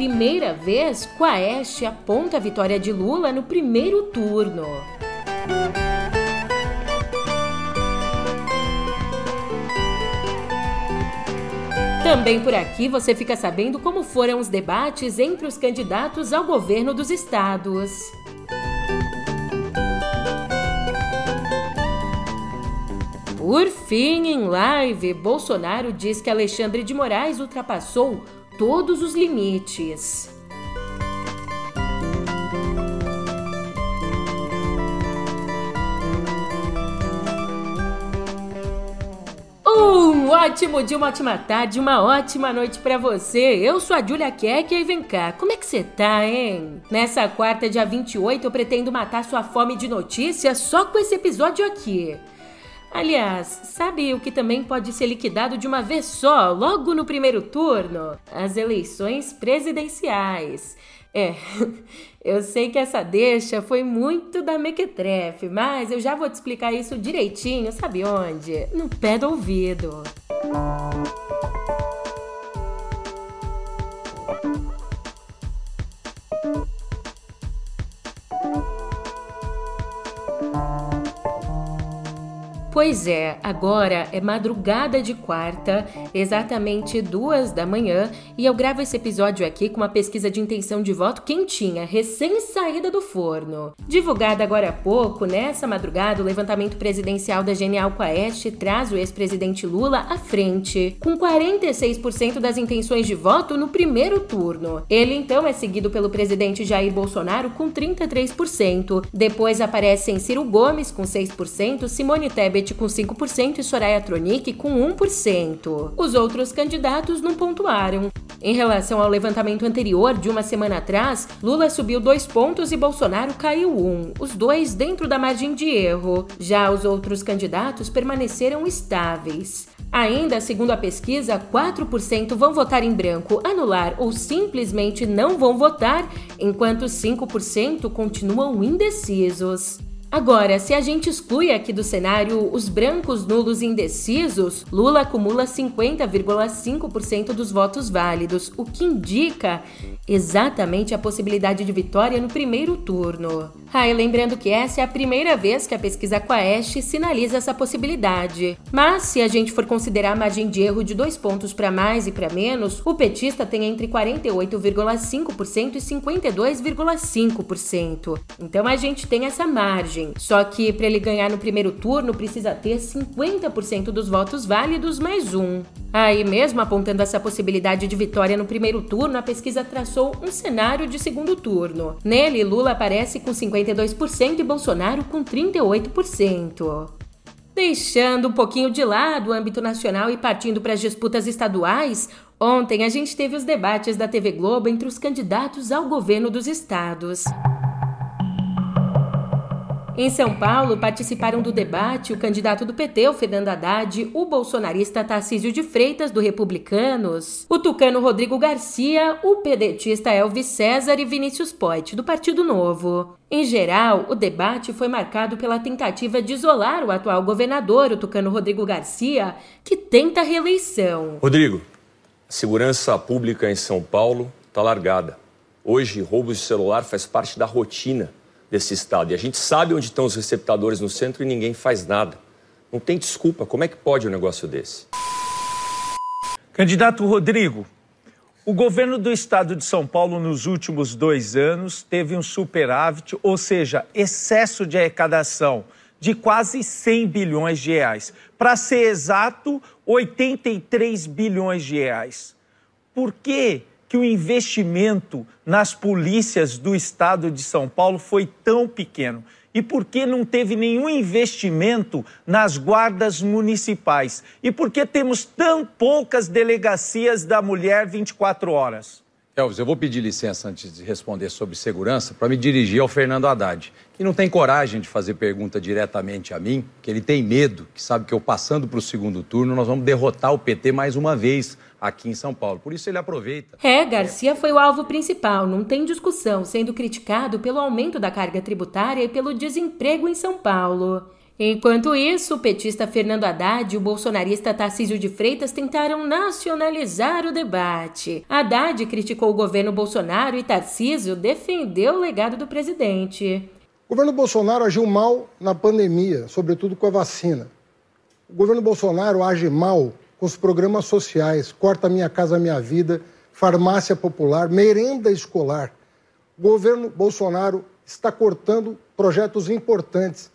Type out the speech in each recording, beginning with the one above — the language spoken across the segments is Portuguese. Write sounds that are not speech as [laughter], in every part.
primeira vez, Quaest aponta a vitória de Lula no primeiro turno. Também por aqui você fica sabendo como foram os debates entre os candidatos ao governo dos estados. Por fim, em live, Bolsonaro diz que Alexandre de Moraes ultrapassou todos os limites. Um ótimo dia, uma ótima tarde, uma ótima noite para você. Eu sou a Julia Keck e vem cá, como é que você tá, hein? Nessa quarta, dia 28, eu pretendo matar sua fome de notícias só com esse episódio aqui. Aliás, sabe o que também pode ser liquidado de uma vez só, logo no primeiro turno? As eleições presidenciais. É, [laughs] eu sei que essa deixa foi muito da mequetrefe, mas eu já vou te explicar isso direitinho, sabe onde? No pé do ouvido. Música Pois é, agora é madrugada de quarta, exatamente duas da manhã, e eu gravo esse episódio aqui com uma pesquisa de intenção de voto quentinha, recém-saída do forno. Divulgada agora há pouco, nessa madrugada, o levantamento presidencial da Genial Quaest traz o ex-presidente Lula à frente, com 46% das intenções de voto no primeiro turno. Ele então é seguido pelo presidente Jair Bolsonaro com 33%. Depois aparecem Ciro Gomes com 6%, Simone Tebet com 5% e Soraya Tronic com 1%. Os outros candidatos não pontuaram. Em relação ao levantamento anterior, de uma semana atrás, Lula subiu dois pontos e Bolsonaro caiu um, os dois dentro da margem de erro. Já os outros candidatos permaneceram estáveis. Ainda, segundo a pesquisa, 4% vão votar em branco, anular ou simplesmente não vão votar, enquanto 5% continuam indecisos. Agora, se a gente exclui aqui do cenário os brancos nulos indecisos, Lula acumula 50,5% dos votos válidos, o que indica exatamente a possibilidade de vitória no primeiro turno. Ah, e lembrando que essa é a primeira vez que a pesquisa Quaest sinaliza essa possibilidade. Mas, se a gente for considerar a margem de erro de dois pontos para mais e para menos, o petista tem entre 48,5% e 52,5%. Então a gente tem essa margem. Só que para ele ganhar no primeiro turno, precisa ter 50% dos votos válidos mais um. Aí, mesmo apontando essa possibilidade de vitória no primeiro turno, a pesquisa traçou um cenário de segundo turno. Nele, Lula aparece com 52% e Bolsonaro com 38%. Deixando um pouquinho de lado o âmbito nacional e partindo para as disputas estaduais, ontem a gente teve os debates da TV Globo entre os candidatos ao governo dos estados. Em São Paulo, participaram do debate o candidato do PT, o Fernando Haddad, o bolsonarista Tarcísio de Freitas, do Republicanos, o tucano Rodrigo Garcia, o pedetista Elvis César e Vinícius Poit, do Partido Novo. Em geral, o debate foi marcado pela tentativa de isolar o atual governador, o tucano Rodrigo Garcia, que tenta reeleição. Rodrigo, a segurança pública em São Paulo está largada. Hoje, roubos de celular faz parte da rotina desse Estado. E a gente sabe onde estão os receptadores no centro e ninguém faz nada. Não tem desculpa. Como é que pode um negócio desse? Candidato Rodrigo, o governo do estado de São Paulo, nos últimos dois anos, teve um superávit, ou seja, excesso de arrecadação de quase 100 bilhões de reais. Para ser exato, 83 bilhões de reais. Por que que o investimento nas polícias do estado de São Paulo foi tão pequeno? E por que não teve nenhum investimento nas guardas municipais? E por que temos tão poucas delegacias da mulher 24 horas? Elvis, eu vou pedir licença antes de responder sobre segurança para me dirigir ao Fernando Haddad, que não tem coragem de fazer pergunta diretamente a mim, que ele tem medo, que sabe que eu passando para o segundo turno nós vamos derrotar o PT mais uma vez aqui em São Paulo. Por isso ele aproveita. É, Garcia foi o alvo principal, não tem discussão, sendo criticado pelo aumento da carga tributária e pelo desemprego em São Paulo. Enquanto isso, o petista Fernando Haddad e o bolsonarista Tarcísio de Freitas tentaram nacionalizar o debate. Haddad criticou o governo Bolsonaro e Tarcísio defendeu o legado do presidente. O governo Bolsonaro agiu mal na pandemia, sobretudo com a vacina. O governo Bolsonaro age mal com os programas sociais, corta Minha Casa Minha Vida, farmácia popular, merenda escolar. O governo Bolsonaro está cortando projetos importantes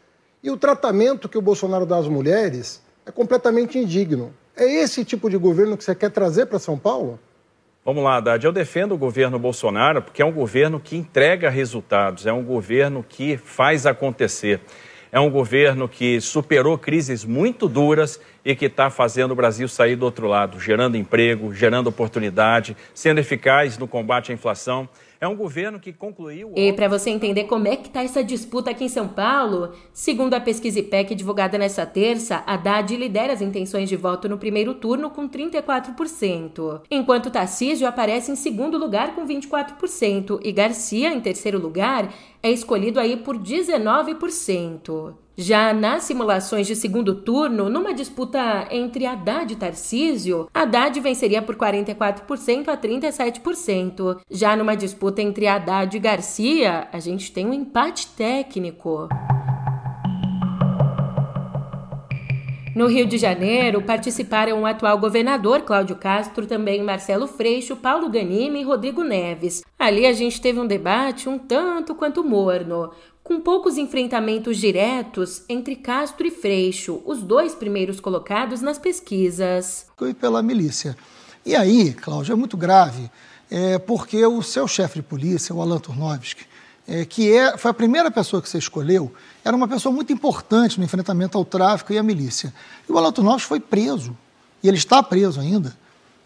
e o tratamento que o Bolsonaro dá às mulheres é completamente indigno. É esse tipo de governo que você quer trazer para São Paulo? Vamos lá, Haddad. Eu defendo o governo Bolsonaro porque é um governo que entrega resultados, é um governo que faz acontecer. É um governo que superou crises muito duras e que está fazendo o Brasil sair do outro lado, gerando emprego, gerando oportunidade, sendo eficaz no combate à inflação. É um governo que concluiu. E para você entender como é que está essa disputa aqui em São Paulo, segundo a pesquisa IPEC divulgada nesta terça, Haddad lidera as intenções de voto no primeiro turno com 34%, enquanto Tarcísio aparece em segundo lugar com 24% e Garcia, em terceiro lugar, é escolhido aí por 19%. Já nas simulações de segundo turno, numa disputa entre Haddad e Tarcísio, Haddad venceria por 44% a 37%. Já numa disputa entre Haddad e Garcia, a gente tem um empate técnico. No Rio de Janeiro, participaram o atual governador Cláudio Castro, também Marcelo Freixo, Paulo Ganimi e Rodrigo Neves. Ali a gente teve um debate um tanto quanto morno com poucos enfrentamentos diretos entre Castro e Freixo, os dois primeiros colocados nas pesquisas. E pela milícia. E aí, Cláudio, é muito grave, é, porque o seu chefe de polícia, o Alan Turnovski, é, que é, foi a primeira pessoa que você escolheu, era uma pessoa muito importante no enfrentamento ao tráfico e à milícia. E o Alan Turnovski foi preso, e ele está preso ainda.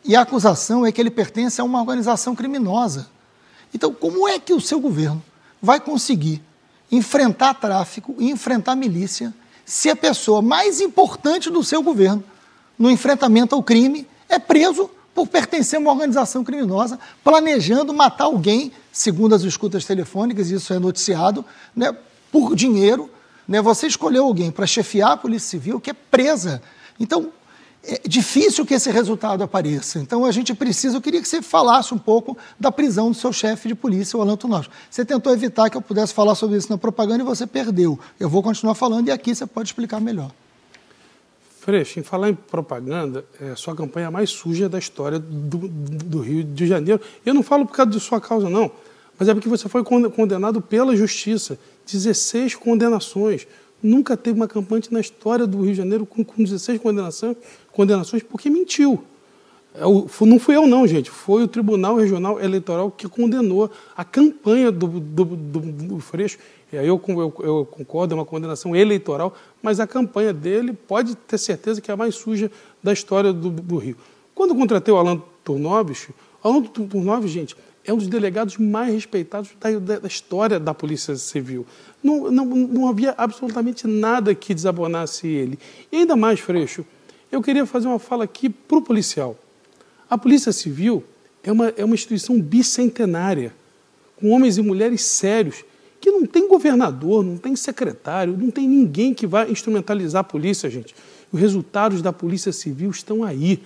E a acusação é que ele pertence a uma organização criminosa. Então, como é que o seu governo vai conseguir enfrentar tráfico enfrentar milícia se a pessoa mais importante do seu governo no enfrentamento ao crime é preso por pertencer a uma organização criminosa, planejando matar alguém, segundo as escutas telefônicas, isso é noticiado, né, por dinheiro. Né, você escolheu alguém para chefiar a Polícia Civil que é presa. Então, é difícil que esse resultado apareça. Então a gente precisa, eu queria que você falasse um pouco da prisão do seu chefe de polícia, o Alan Tunovski. Você tentou evitar que eu pudesse falar sobre isso na propaganda e você perdeu. Eu vou continuar falando e aqui você pode explicar melhor. Freixo, em falar em propaganda, é a sua campanha mais suja da história do, do Rio de Janeiro. Eu não falo por causa de sua causa, não, mas é porque você foi condenado pela justiça. 16 condenações. Nunca teve uma campanha na história do Rio de Janeiro com, com 16 condenações, condenações porque mentiu. É não fui eu, não, gente. Foi o Tribunal Regional Eleitoral que condenou a campanha do, do, do, do Freixo. E aí eu, eu, eu, concordo, é uma condenação eleitoral, mas a campanha dele pode ter certeza que é a mais suja da história do, Rio. Quando eu contratei o Alan Turnovis, o Alan Turnovis, gente, é um dos delegados mais respeitados da, da história da Polícia Civil. Não, não, não havia absolutamente nada que desabonasse ele. E ainda mais, Freixo, eu queria fazer uma fala aqui para o policial. A Polícia Civil é uma, é uma instituição bicentenária, com homens e mulheres sérios, que não tem governador, não tem secretário, não tem ninguém que vá instrumentalizar a polícia, gente. Os resultados da Polícia Civil estão aí.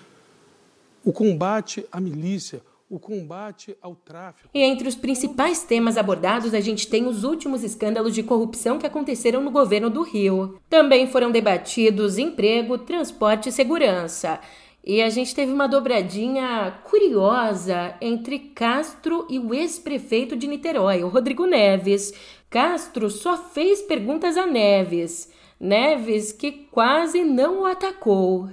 O combate à milícia, o combate ao tráfico. E entre os principais temas abordados, a gente tem os últimos escândalos de corrupção que aconteceram no governo do Rio. Também foram debatidos emprego, transporte e segurança. E a gente teve uma dobradinha curiosa entre Castro e o ex-prefeito de Niterói, o Rodrigo Neves. Castro só fez perguntas a Neves. Neves que quase não o atacou.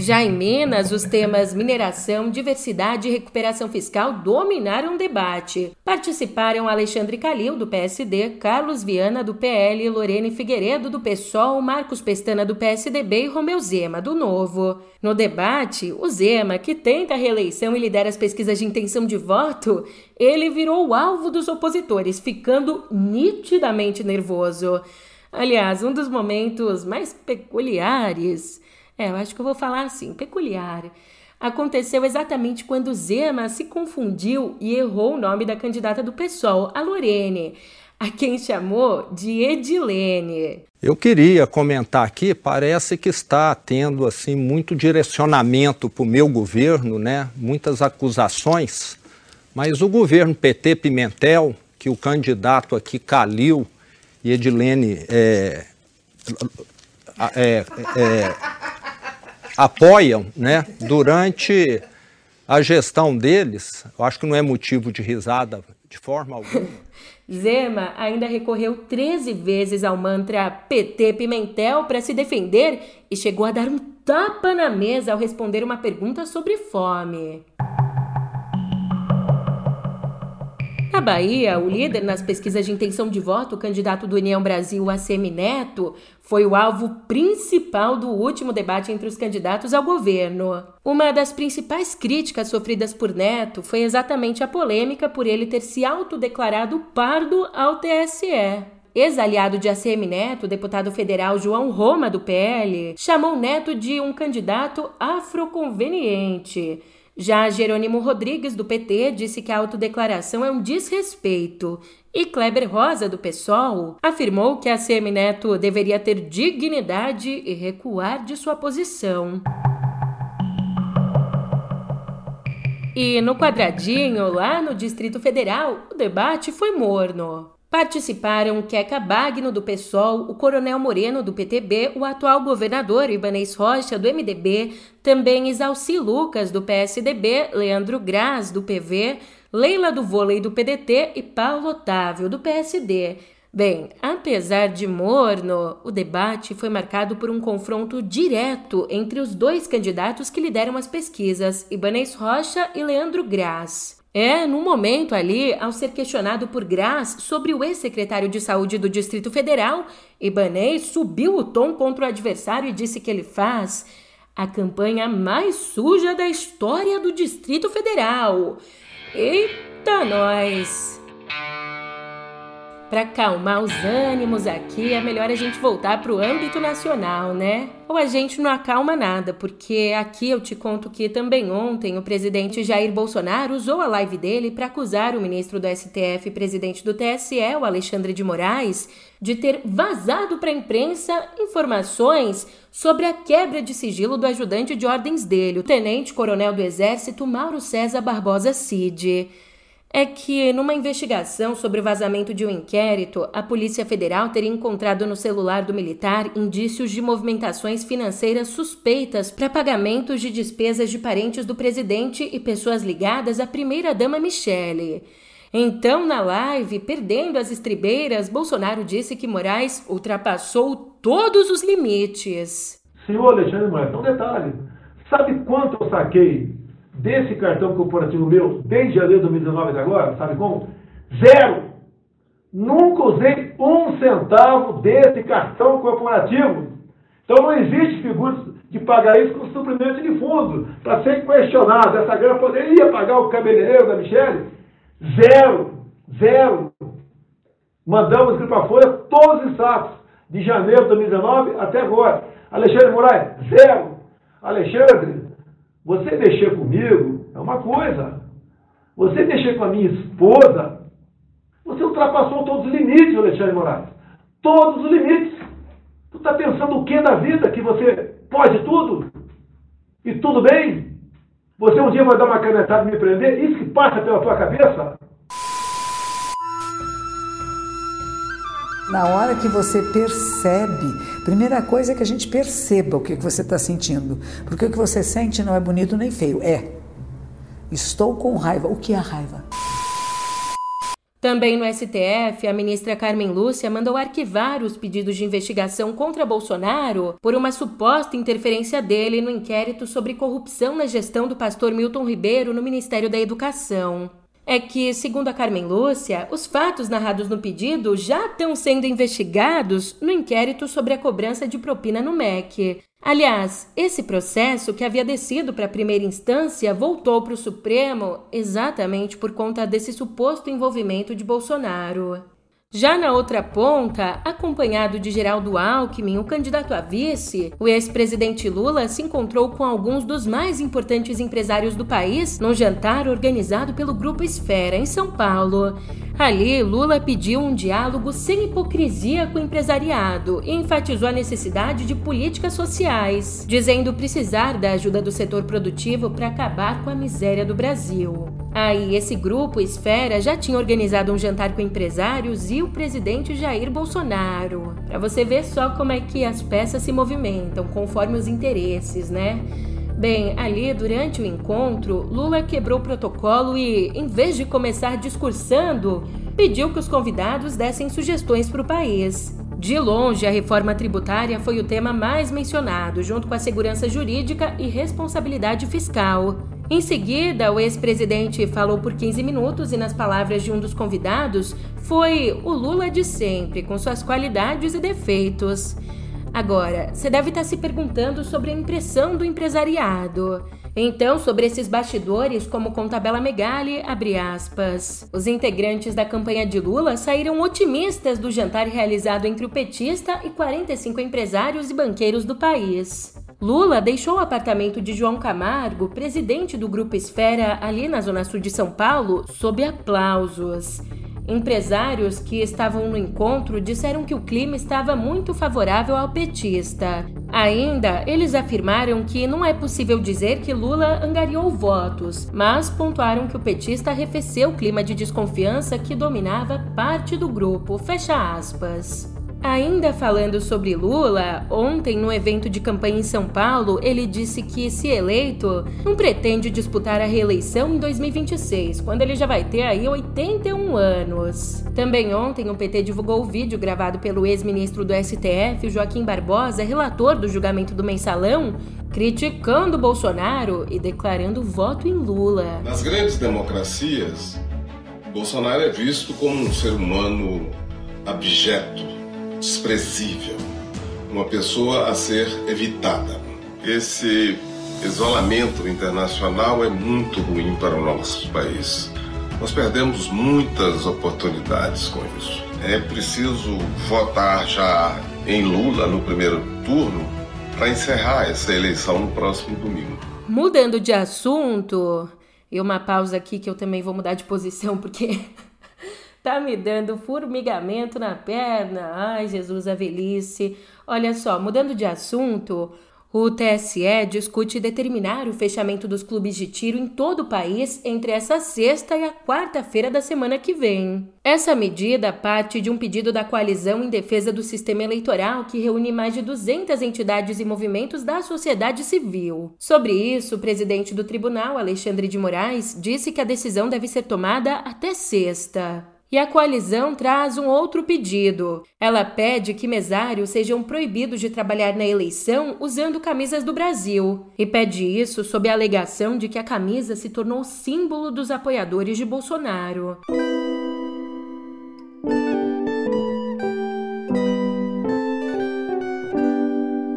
Já em Minas, os temas mineração, diversidade e recuperação fiscal dominaram o debate. Participaram Alexandre Calil, do PSD, Carlos Viana, do PL, Lorene Figueiredo, do PSOL, Marcos Pestana, do PSDB e Romeu Zema, do Novo. No debate, o Zema, que tenta a reeleição e lidera as pesquisas de intenção de voto, ele virou o alvo dos opositores, ficando nitidamente nervoso. Aliás, um dos momentos mais peculiares é, eu acho que eu vou falar assim, peculiar. Aconteceu exatamente quando Zema se confundiu e errou o nome da candidata do PSOL, a Lorene. a quem chamou de Edilene. Eu queria comentar aqui, parece que está tendo assim muito direcionamento para o meu governo, né? Muitas acusações, mas o governo PT Pimentel, que o candidato aqui Calil e Edilene é, é, é, apoiam, né? Durante a gestão deles, eu acho que não é motivo de risada de forma alguma. Zema ainda recorreu 13 vezes ao mantra PT Pimentel para se defender e chegou a dar um tapa na mesa ao responder uma pergunta sobre fome. Na Bahia, o líder nas pesquisas de intenção de voto, o candidato do União Brasil, ACM Neto, foi o alvo principal do último debate entre os candidatos ao governo. Uma das principais críticas sofridas por Neto foi exatamente a polêmica por ele ter se autodeclarado pardo ao TSE. Ex-aliado de ACM Neto, deputado federal João Roma, do PL, chamou Neto de um candidato afroconveniente já Jerônimo Rodrigues, do PT, disse que a autodeclaração é um desrespeito. E Kleber Rosa, do PSOL, afirmou que a CM Neto deveria ter dignidade e recuar de sua posição. E no quadradinho, lá no Distrito Federal, o debate foi morno. Participaram Queca Bagno, do PSOL, o Coronel Moreno, do PTB, o atual governador Ibanez Rocha, do MDB, também Isalci Lucas, do PSDB, Leandro Graz, do PV, Leila do Vôlei, do PDT e Paulo Otávio, do PSD. Bem, apesar de morno, o debate foi marcado por um confronto direto entre os dois candidatos que lideram as pesquisas, Ibanez Rocha e Leandro Graz. É, no momento ali, ao ser questionado por Graz sobre o ex-secretário de Saúde do Distrito Federal, Ibanez subiu o tom contra o adversário e disse que ele faz a campanha mais suja da história do Distrito Federal. Eita, nós! Para acalmar os ânimos aqui, é melhor a gente voltar para o âmbito nacional, né? Ou a gente não acalma nada, porque aqui eu te conto que também ontem o presidente Jair Bolsonaro usou a live dele para acusar o ministro do STF e presidente do TSE, o Alexandre de Moraes, de ter vazado para a imprensa informações sobre a quebra de sigilo do ajudante de ordens dele, o tenente-coronel do Exército Mauro César Barbosa Cid é que, numa investigação sobre o vazamento de um inquérito, a Polícia Federal teria encontrado no celular do militar indícios de movimentações financeiras suspeitas para pagamentos de despesas de parentes do presidente e pessoas ligadas à primeira-dama Michele. Então, na live, perdendo as estribeiras, Bolsonaro disse que Moraes ultrapassou todos os limites. Senhor Alexandre Moraes, um detalhe. Sabe quanto eu saquei desse cartão corporativo meu desde janeiro de 2019 até agora, sabe como? Zero! Nunca usei um centavo desse cartão corporativo. Então não existe figura de pagar isso com suprimento de fundo, para ser questionado. Essa grana poderia pagar o cabeleireiro da Michelle? Zero! Zero! Mandamos para folha todos os sacos, de janeiro de 2019 até agora. Alexandre Moraes, zero! Alexandre, você mexer comigo é uma coisa. Você mexer com a minha esposa, você ultrapassou todos os limites, Alexandre Moraes. Todos os limites. Tu está pensando o que da vida? Que você pode tudo? E tudo bem? Você um dia vai dar uma canetada e me prender? Isso que passa pela tua cabeça? Na hora que você percebe, primeira coisa é que a gente perceba o que você está sentindo. Porque o que você sente não é bonito nem feio, é. Estou com raiva. O que é raiva? Também no STF, a ministra Carmen Lúcia mandou arquivar os pedidos de investigação contra Bolsonaro por uma suposta interferência dele no inquérito sobre corrupção na gestão do pastor Milton Ribeiro no Ministério da Educação é que, segundo a Carmen Lúcia, os fatos narrados no pedido já estão sendo investigados no inquérito sobre a cobrança de propina no MEC. Aliás, esse processo, que havia descido para a primeira instância, voltou para o Supremo exatamente por conta desse suposto envolvimento de Bolsonaro. Já na outra ponta, acompanhado de Geraldo Alckmin, o candidato a vice, o ex-presidente Lula se encontrou com alguns dos mais importantes empresários do país num jantar organizado pelo Grupo Esfera, em São Paulo. Ali, Lula pediu um diálogo sem hipocrisia com o empresariado e enfatizou a necessidade de políticas sociais, dizendo precisar da ajuda do setor produtivo para acabar com a miséria do Brasil. Aí, esse grupo Esfera já tinha organizado um jantar com empresários e o presidente Jair Bolsonaro. Para você ver só como é que as peças se movimentam conforme os interesses, né? Bem, ali durante o encontro, Lula quebrou o protocolo e, em vez de começar discursando, pediu que os convidados dessem sugestões para o país. De longe, a reforma tributária foi o tema mais mencionado, junto com a segurança jurídica e responsabilidade fiscal. Em seguida, o ex-presidente falou por 15 minutos e, nas palavras de um dos convidados, foi o Lula de sempre, com suas qualidades e defeitos. Agora, você deve estar se perguntando sobre a impressão do empresariado. Então, sobre esses bastidores, como conta Bela Megali, abre aspas. Os integrantes da campanha de Lula saíram otimistas do jantar realizado entre o petista e 45 empresários e banqueiros do país. Lula deixou o apartamento de João Camargo, presidente do Grupo Esfera, ali na Zona Sul de São Paulo, sob aplausos. Empresários que estavam no encontro disseram que o clima estava muito favorável ao petista. Ainda, eles afirmaram que não é possível dizer que Lula angariou votos, mas pontuaram que o petista arrefeceu o clima de desconfiança que dominava parte do grupo. Fecha aspas. Ainda falando sobre Lula, ontem no evento de campanha em São Paulo, ele disse que, se eleito, não pretende disputar a reeleição em 2026, quando ele já vai ter aí 81 anos. Também ontem o PT divulgou o vídeo gravado pelo ex-ministro do STF, Joaquim Barbosa, relator do julgamento do mensalão, criticando Bolsonaro e declarando voto em Lula. Nas grandes democracias, Bolsonaro é visto como um ser humano abjeto desprezível, uma pessoa a ser evitada. Esse isolamento internacional é muito ruim para o nosso país. Nós perdemos muitas oportunidades com isso. É preciso votar já em Lula no primeiro turno para encerrar essa eleição no próximo domingo. Mudando de assunto, e uma pausa aqui que eu também vou mudar de posição porque Tá me dando formigamento na perna. Ai, Jesus, a velhice. Olha só, mudando de assunto, o TSE discute determinar o fechamento dos clubes de tiro em todo o país entre essa sexta e a quarta-feira da semana que vem. Essa medida parte de um pedido da coalizão em defesa do sistema eleitoral que reúne mais de 200 entidades e movimentos da sociedade civil. Sobre isso, o presidente do tribunal, Alexandre de Moraes, disse que a decisão deve ser tomada até sexta. E a coalizão traz um outro pedido. Ela pede que mesários sejam proibidos de trabalhar na eleição usando camisas do Brasil. E pede isso sob a alegação de que a camisa se tornou símbolo dos apoiadores de Bolsonaro.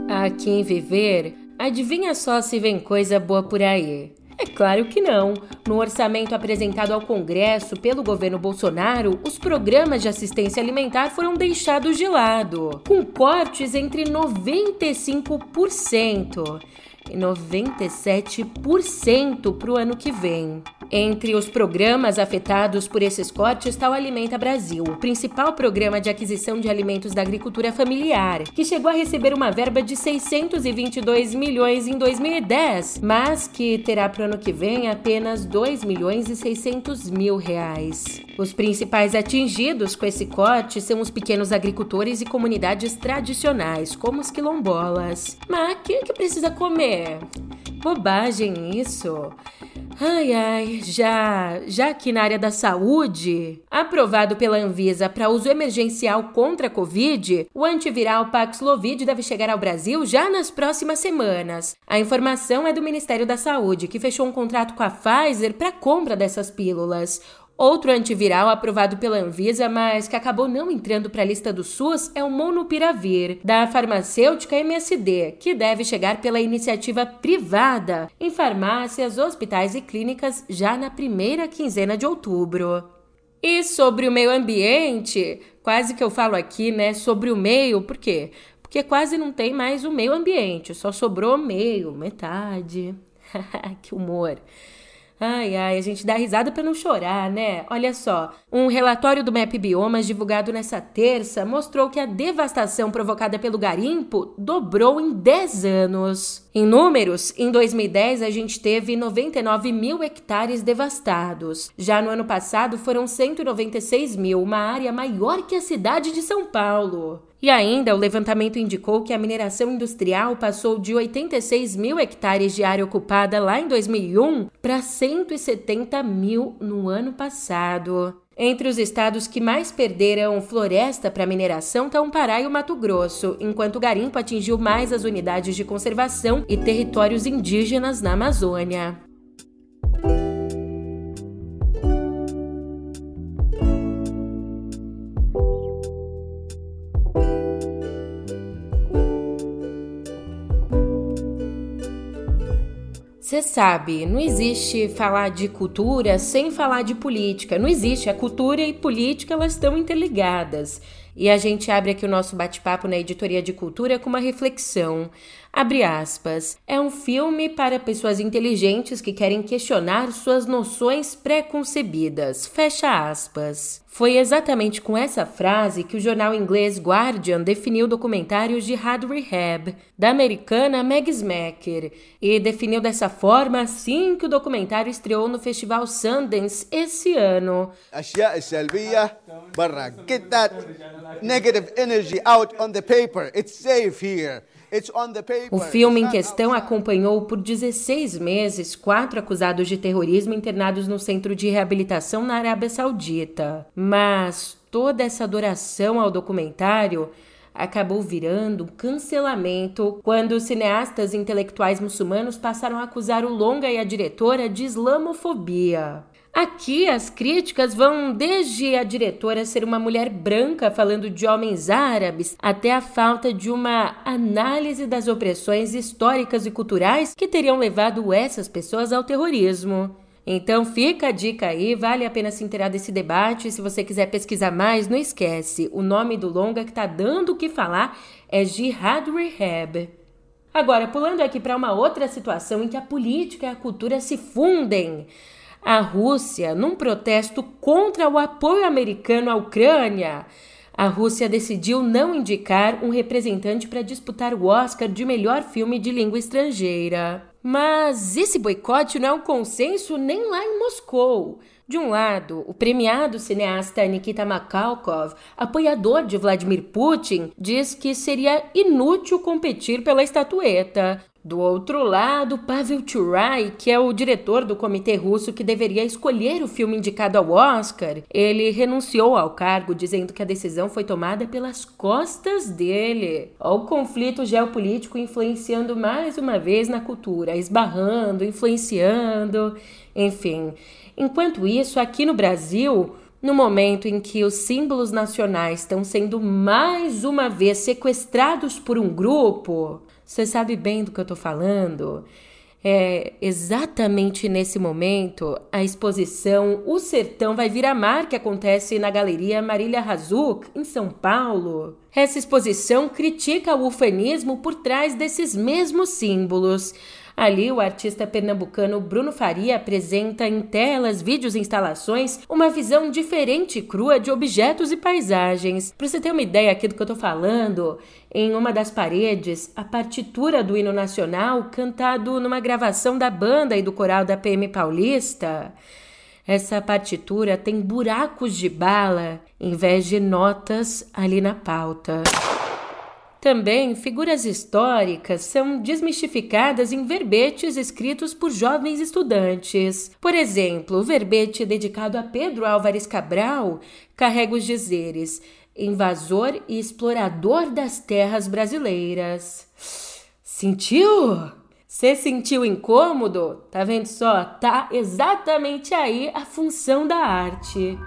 Aqui em Viver, adivinha só se vem coisa boa por aí. É claro que não. No orçamento apresentado ao Congresso pelo governo Bolsonaro, os programas de assistência alimentar foram deixados de lado, com cortes entre 95% e 97% para o ano que vem. Entre os programas afetados por esses cortes está o Alimenta Brasil, o principal programa de aquisição de alimentos da agricultura familiar, que chegou a receber uma verba de 622 milhões em 2010, mas que terá para o ano que vem apenas 2 milhões e 600 mil reais. Os principais atingidos com esse corte são os pequenos agricultores e comunidades tradicionais, como os quilombolas. Mas quem é que precisa comer? Bobagem isso. Ai, ai, já, já aqui na área da saúde, aprovado pela Anvisa para uso emergencial contra a Covid, o antiviral Paxlovid deve chegar ao Brasil já nas próximas semanas. A informação é do Ministério da Saúde, que fechou um contrato com a Pfizer para compra dessas pílulas. Outro antiviral aprovado pela Anvisa, mas que acabou não entrando para a lista do SUS, é o Monopiravir, da farmacêutica MSD, que deve chegar pela iniciativa privada em farmácias, hospitais e clínicas já na primeira quinzena de outubro. E sobre o meio ambiente, quase que eu falo aqui, né, sobre o meio, por quê? Porque quase não tem mais o meio ambiente, só sobrou meio, metade. [laughs] que humor. Ai, ai, a gente dá risada para não chorar, né? Olha só, um relatório do MAP Biomas divulgado nessa terça mostrou que a devastação provocada pelo garimpo dobrou em 10 anos. Em números, em 2010 a gente teve 99 mil hectares devastados. Já no ano passado foram 196 mil, uma área maior que a cidade de São Paulo. E ainda, o levantamento indicou que a mineração industrial passou de 86 mil hectares de área ocupada lá em 2001 para 170 mil no ano passado. Entre os estados que mais perderam floresta para mineração estão Pará e o Mato Grosso, enquanto o garimpo atingiu mais as unidades de conservação e territórios indígenas na Amazônia. Você sabe, não existe falar de cultura sem falar de política. Não existe. A cultura e política elas estão interligadas. E a gente abre aqui o nosso bate-papo na editoria de cultura com uma reflexão. Abre aspas. É um filme para pessoas inteligentes que querem questionar suas noções pré-concebidas. Fecha aspas. Foi exatamente com essa frase que o jornal inglês Guardian definiu documentários de Had Rehab, da americana Meg Smacker, e definiu dessa forma assim que o documentário estreou no Festival Sundance esse ano. negative energy out on the paper. It's safe here. O filme em questão acompanhou por 16 meses quatro acusados de terrorismo internados no centro de reabilitação na Arábia Saudita. Mas toda essa adoração ao documentário acabou virando um cancelamento quando cineastas intelectuais muçulmanos passaram a acusar o longa e a diretora de islamofobia. Aqui as críticas vão desde a diretora ser uma mulher branca falando de homens árabes até a falta de uma análise das opressões históricas e culturais que teriam levado essas pessoas ao terrorismo. Então fica a dica aí, vale a pena se inteirar desse debate. Se você quiser pesquisar mais, não esquece, o nome do longa que tá dando o que falar é Jihad Rehab. Agora, pulando aqui para uma outra situação em que a política e a cultura se fundem a Rússia num protesto contra o apoio americano à Ucrânia. A Rússia decidiu não indicar um representante para disputar o Oscar de melhor filme de língua estrangeira. Mas esse boicote não é um consenso nem lá em Moscou. De um lado, o premiado cineasta Nikita Makhalkov, apoiador de Vladimir Putin, diz que seria inútil competir pela estatueta. Do outro lado, Pavel Churai, que é o diretor do comitê russo que deveria escolher o filme indicado ao Oscar, ele renunciou ao cargo, dizendo que a decisão foi tomada pelas costas dele. O conflito geopolítico influenciando mais uma vez na cultura, esbarrando, influenciando, enfim. Enquanto isso, aqui no Brasil, no momento em que os símbolos nacionais estão sendo mais uma vez sequestrados por um grupo, você sabe bem do que eu estou falando? É exatamente nesse momento a exposição O Sertão vai vir a mar que acontece na Galeria Marília Razuk, em São Paulo. Essa exposição critica o ufanismo por trás desses mesmos símbolos. Ali, o artista pernambucano Bruno Faria apresenta em telas, vídeos e instalações uma visão diferente e crua de objetos e paisagens. Para você ter uma ideia aqui do que eu estou falando, em uma das paredes, a partitura do hino nacional cantado numa gravação da banda e do coral da PM Paulista. Essa partitura tem buracos de bala em vez de notas ali na pauta. Também figuras históricas são desmistificadas em verbetes escritos por jovens estudantes. Por exemplo, o verbete dedicado a Pedro Álvares Cabral carrega os dizeres: invasor e explorador das terras brasileiras. Sentiu? Você sentiu incômodo? Tá vendo só? Tá exatamente aí a função da arte.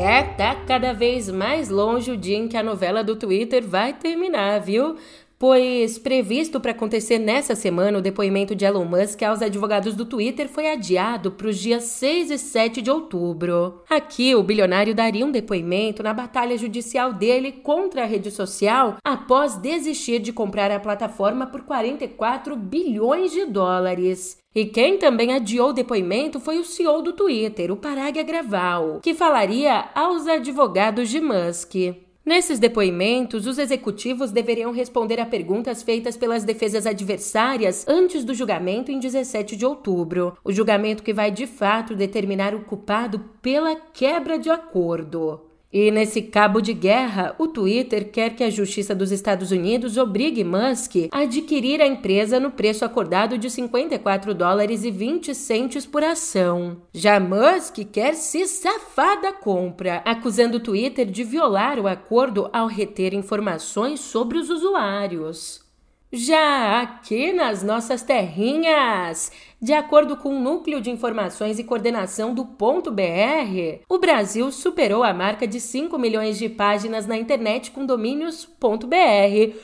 É, tá cada vez mais longe o dia em que a novela do Twitter vai terminar, viu? Pois previsto para acontecer nessa semana o depoimento de Elon Musk aos advogados do Twitter foi adiado para os dias 6 e 7 de outubro. Aqui, o bilionário daria um depoimento na batalha judicial dele contra a rede social após desistir de comprar a plataforma por 44 bilhões de dólares. E quem também adiou o depoimento foi o CEO do Twitter, o Parag Agrawal, que falaria aos advogados de Musk. Nesses depoimentos, os executivos deveriam responder a perguntas feitas pelas defesas adversárias antes do julgamento em 17 de outubro. O julgamento que vai de fato determinar o culpado pela quebra de acordo. E nesse cabo de guerra, o Twitter quer que a Justiça dos Estados Unidos obrigue Musk a adquirir a empresa no preço acordado de 54 dólares e 20 centes por ação. Já Musk quer se safar da compra, acusando o Twitter de violar o acordo ao reter informações sobre os usuários. Já aqui nas nossas terrinhas, de acordo com o Núcleo de Informações e Coordenação do Ponto BR, o Brasil superou a marca de 5 milhões de páginas na internet com domínios .br.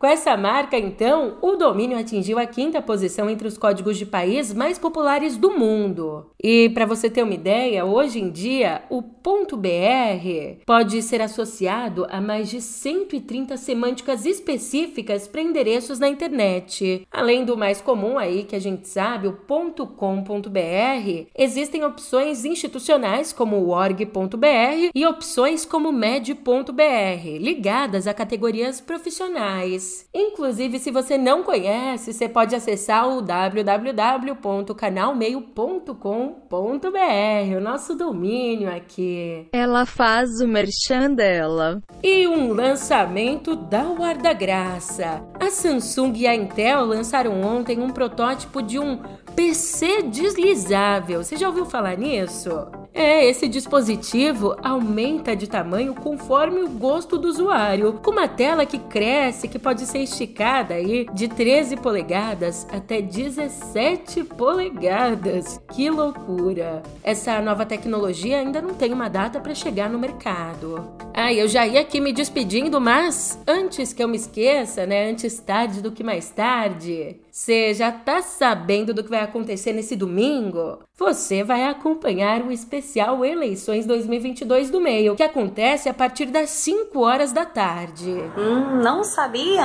Com essa marca, então, o domínio atingiu a quinta posição entre os códigos de país mais populares do mundo. E para você ter uma ideia, hoje em dia, o .br pode ser associado a mais de 130 semânticas específicas para endereços na internet. Além do mais comum aí que a gente sabe, o .com.br, existem opções institucionais como o org.br e opções como med.br, ligadas a categorias profissionais. Inclusive, se você não conhece, você pode acessar o www.canalmeio.com.br, o nosso domínio aqui. Ela faz o merchan dela. E um lançamento da guarda-graça. A Samsung e a Intel lançaram ontem um protótipo de um PC deslizável. Você já ouviu falar nisso? É, esse dispositivo aumenta de tamanho conforme o gosto do usuário, com uma tela que cresce, que pode ser esticada aí de 13 polegadas até 17 polegadas. Que loucura! Essa nova tecnologia ainda não tem uma data para chegar no mercado. Ah, eu já ia aqui me despedindo, mas antes que eu me esqueça, né? Antes tarde do que mais tarde, você já tá sabendo do que vai acontecer nesse domingo? Você vai acompanhar o especial Eleições 2022 do Meio, que acontece a partir das 5 horas da tarde. Hum, não sabia?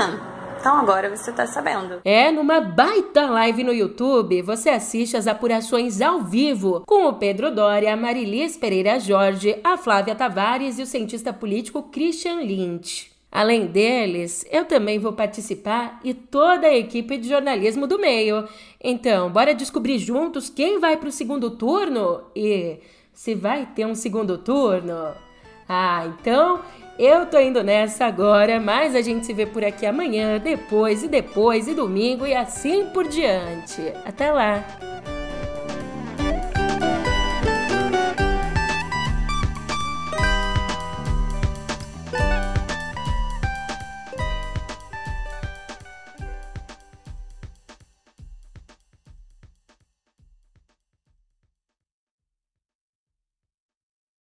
Então agora você tá sabendo. É, numa baita live no YouTube, você assiste as apurações ao vivo com o Pedro Doria, a Marilis Pereira Jorge, a Flávia Tavares e o cientista político Christian Lynch. Além deles, eu também vou participar e toda a equipe de jornalismo do meio. Então, bora descobrir juntos quem vai para o segundo turno e se vai ter um segundo turno. Ah, então eu tô indo nessa agora, mas a gente se vê por aqui amanhã, depois e depois e domingo e assim por diante. Até lá!